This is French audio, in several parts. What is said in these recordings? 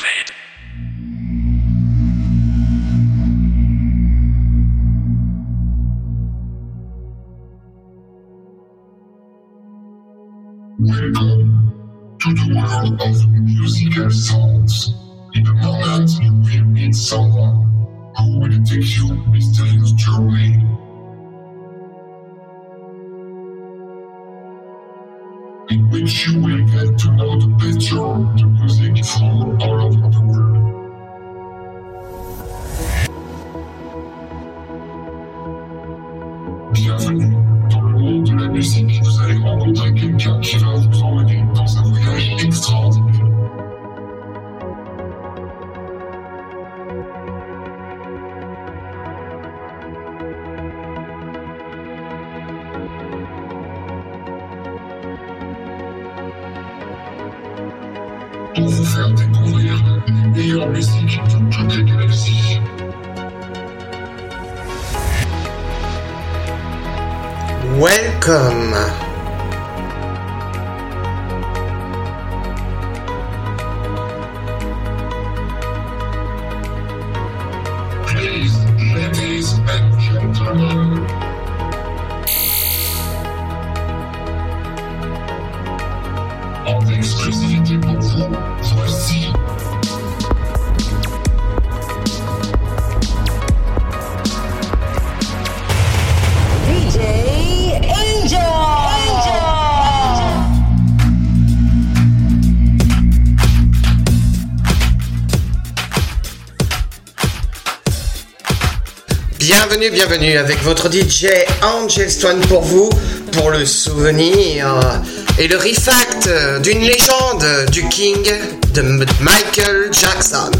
activate. Welcome to the world of music and sounds. In a moment, you will meet someone who will take you mysterious journey which you will get to know the better the music from all over the world. Bienvenue dans le monde de la musique. Vous allez rencontrer quelqu'un qui va vous emmener dans un voyage extraordinaire. 干嘛 Bienvenue, avec votre DJ Angel Stone pour vous, pour le souvenir et le refact d'une légende du King de Michael Jackson.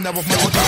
anda, vos me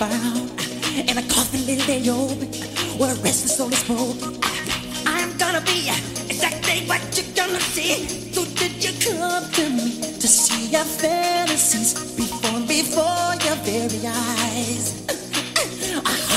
bound in a coffin little day old where restless soul is broken, I'm gonna be exactly what you're gonna see. So did you come to me to see your fantasies before before your very eyes? I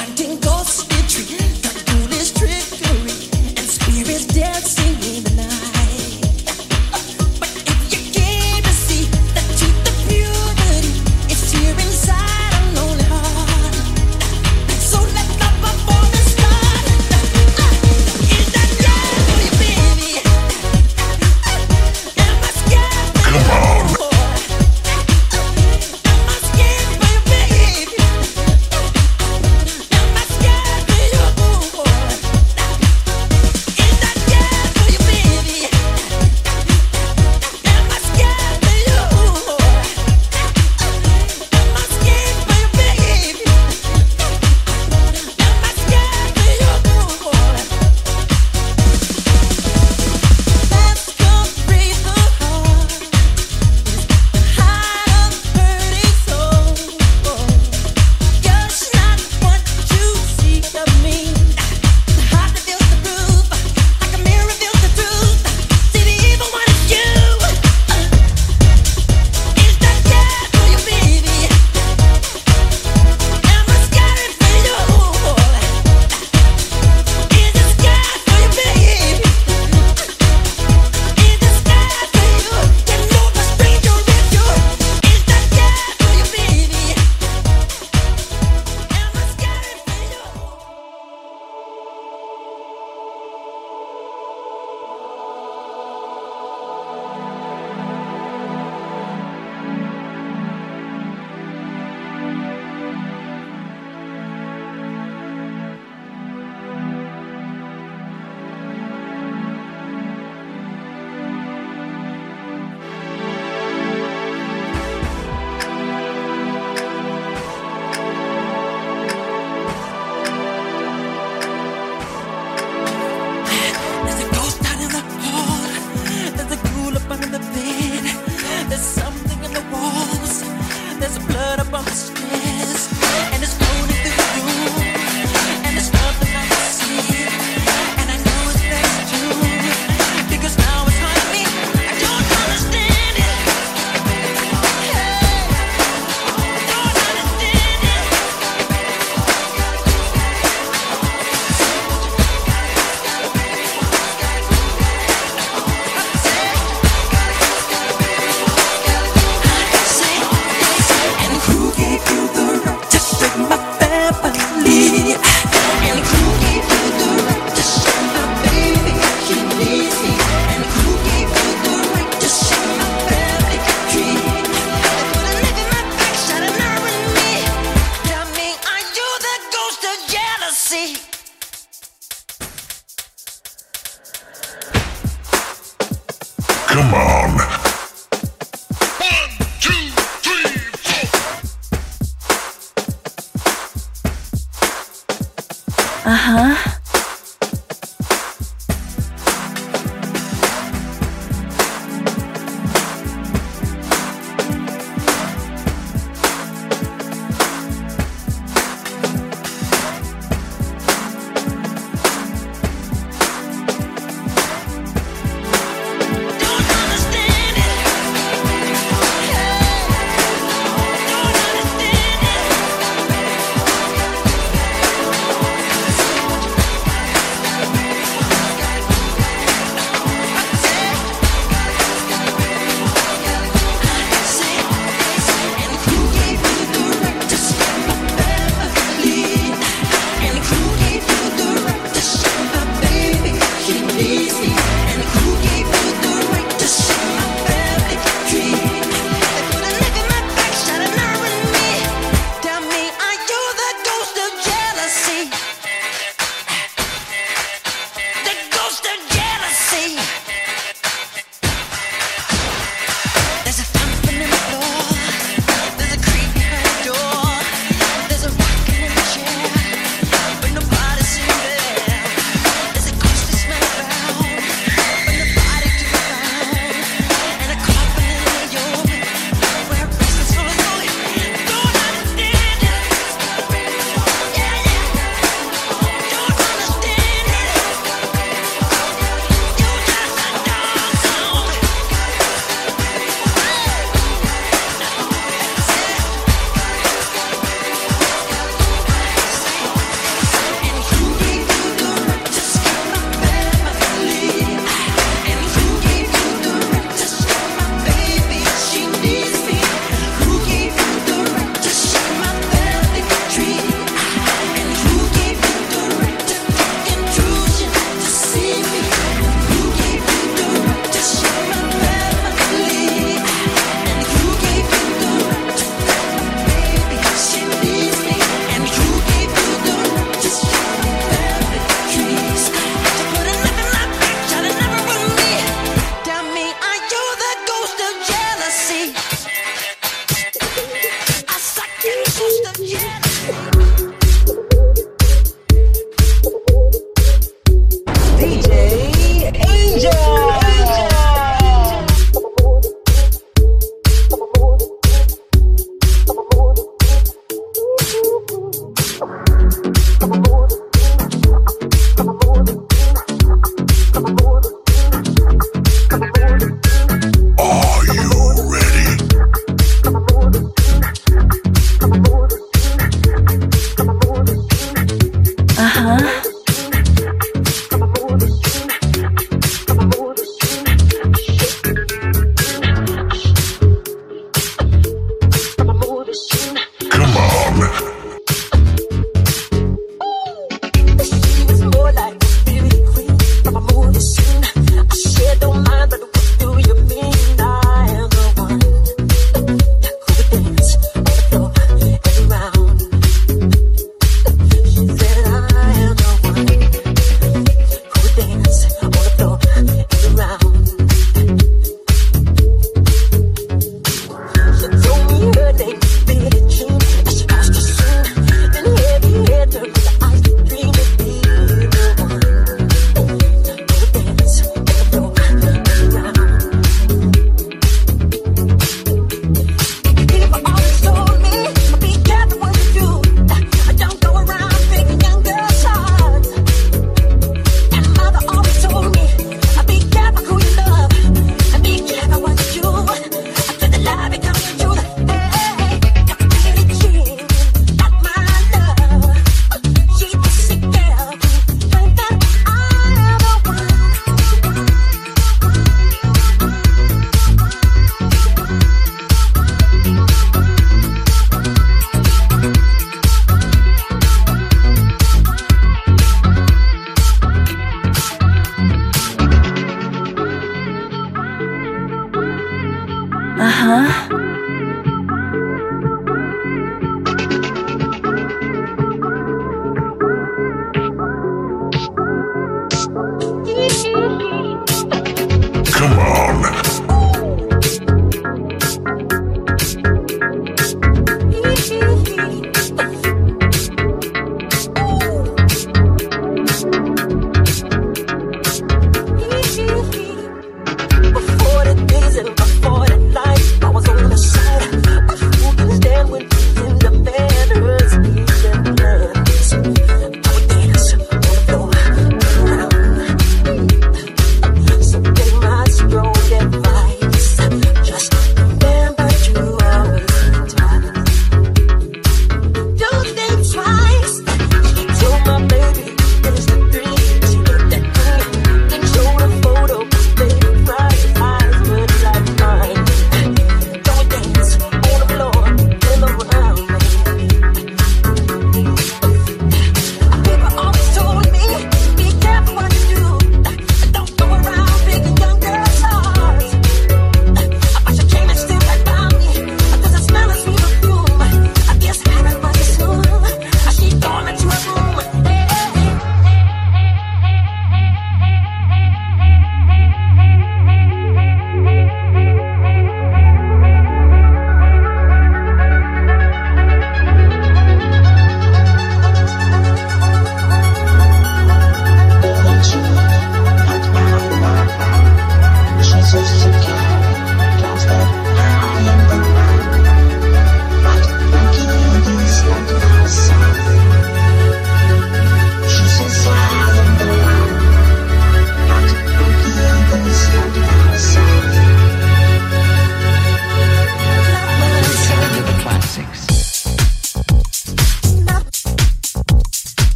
啊哈。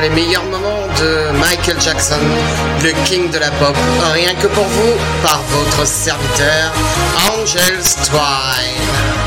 les meilleurs moments de Michael Jackson, le king de la pop, rien que pour vous, par votre serviteur Angel Twine.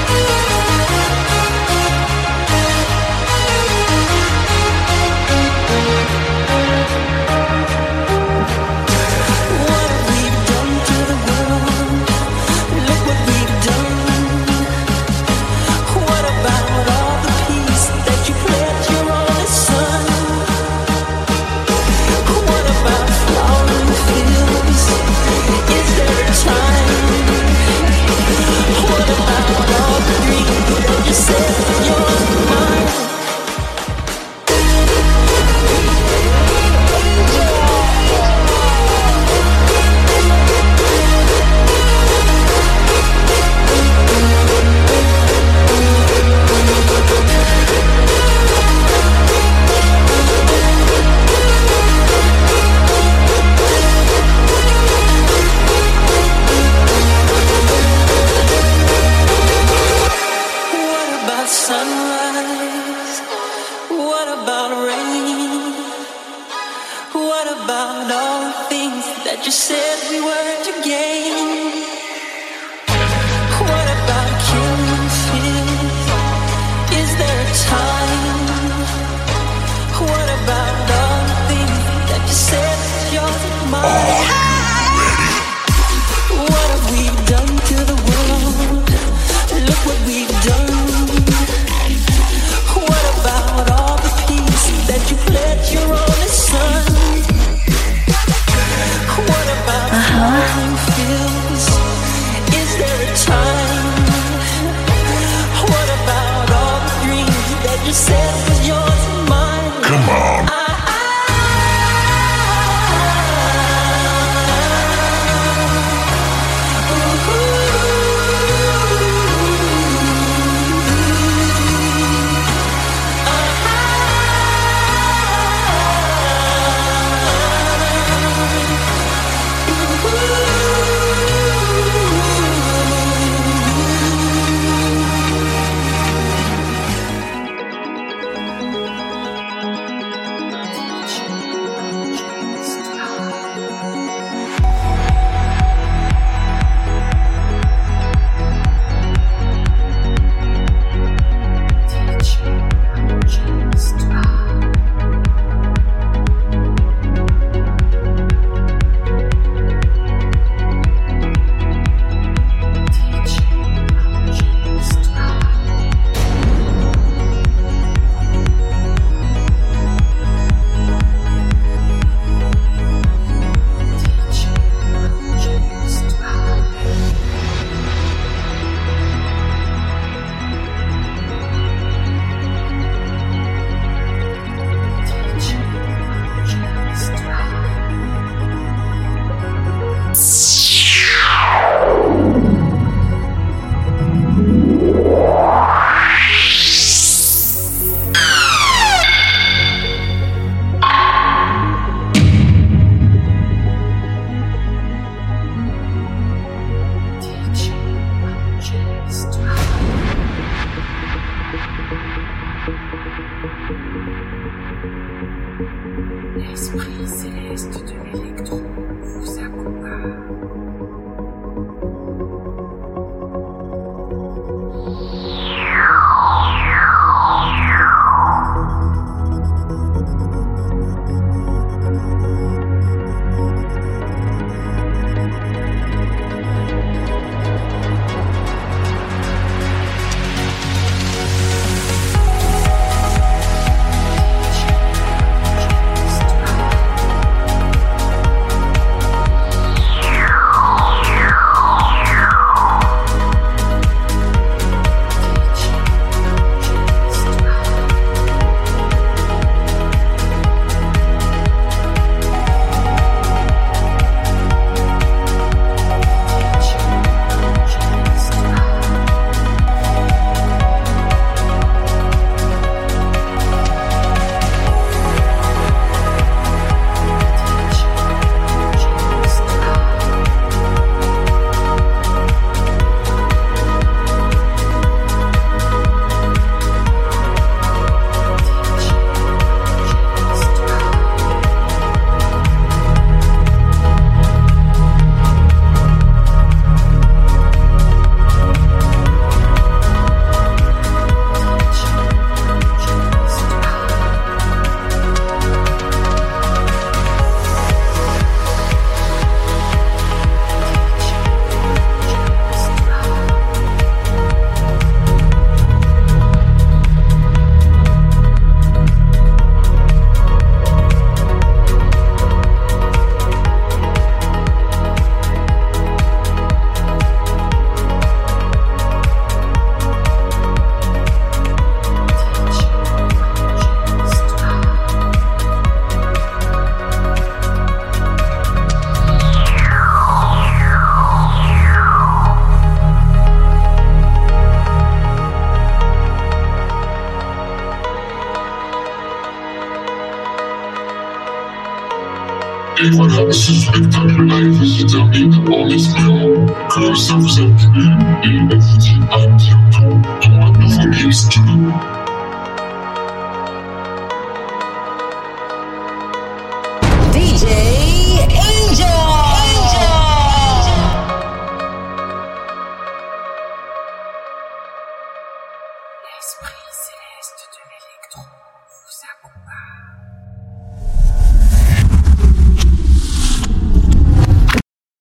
Sırf eftarın ayfızı tabi olmuyor Kırılsa fırsat gibi Bir öfke antiyotu Dumanlı used to.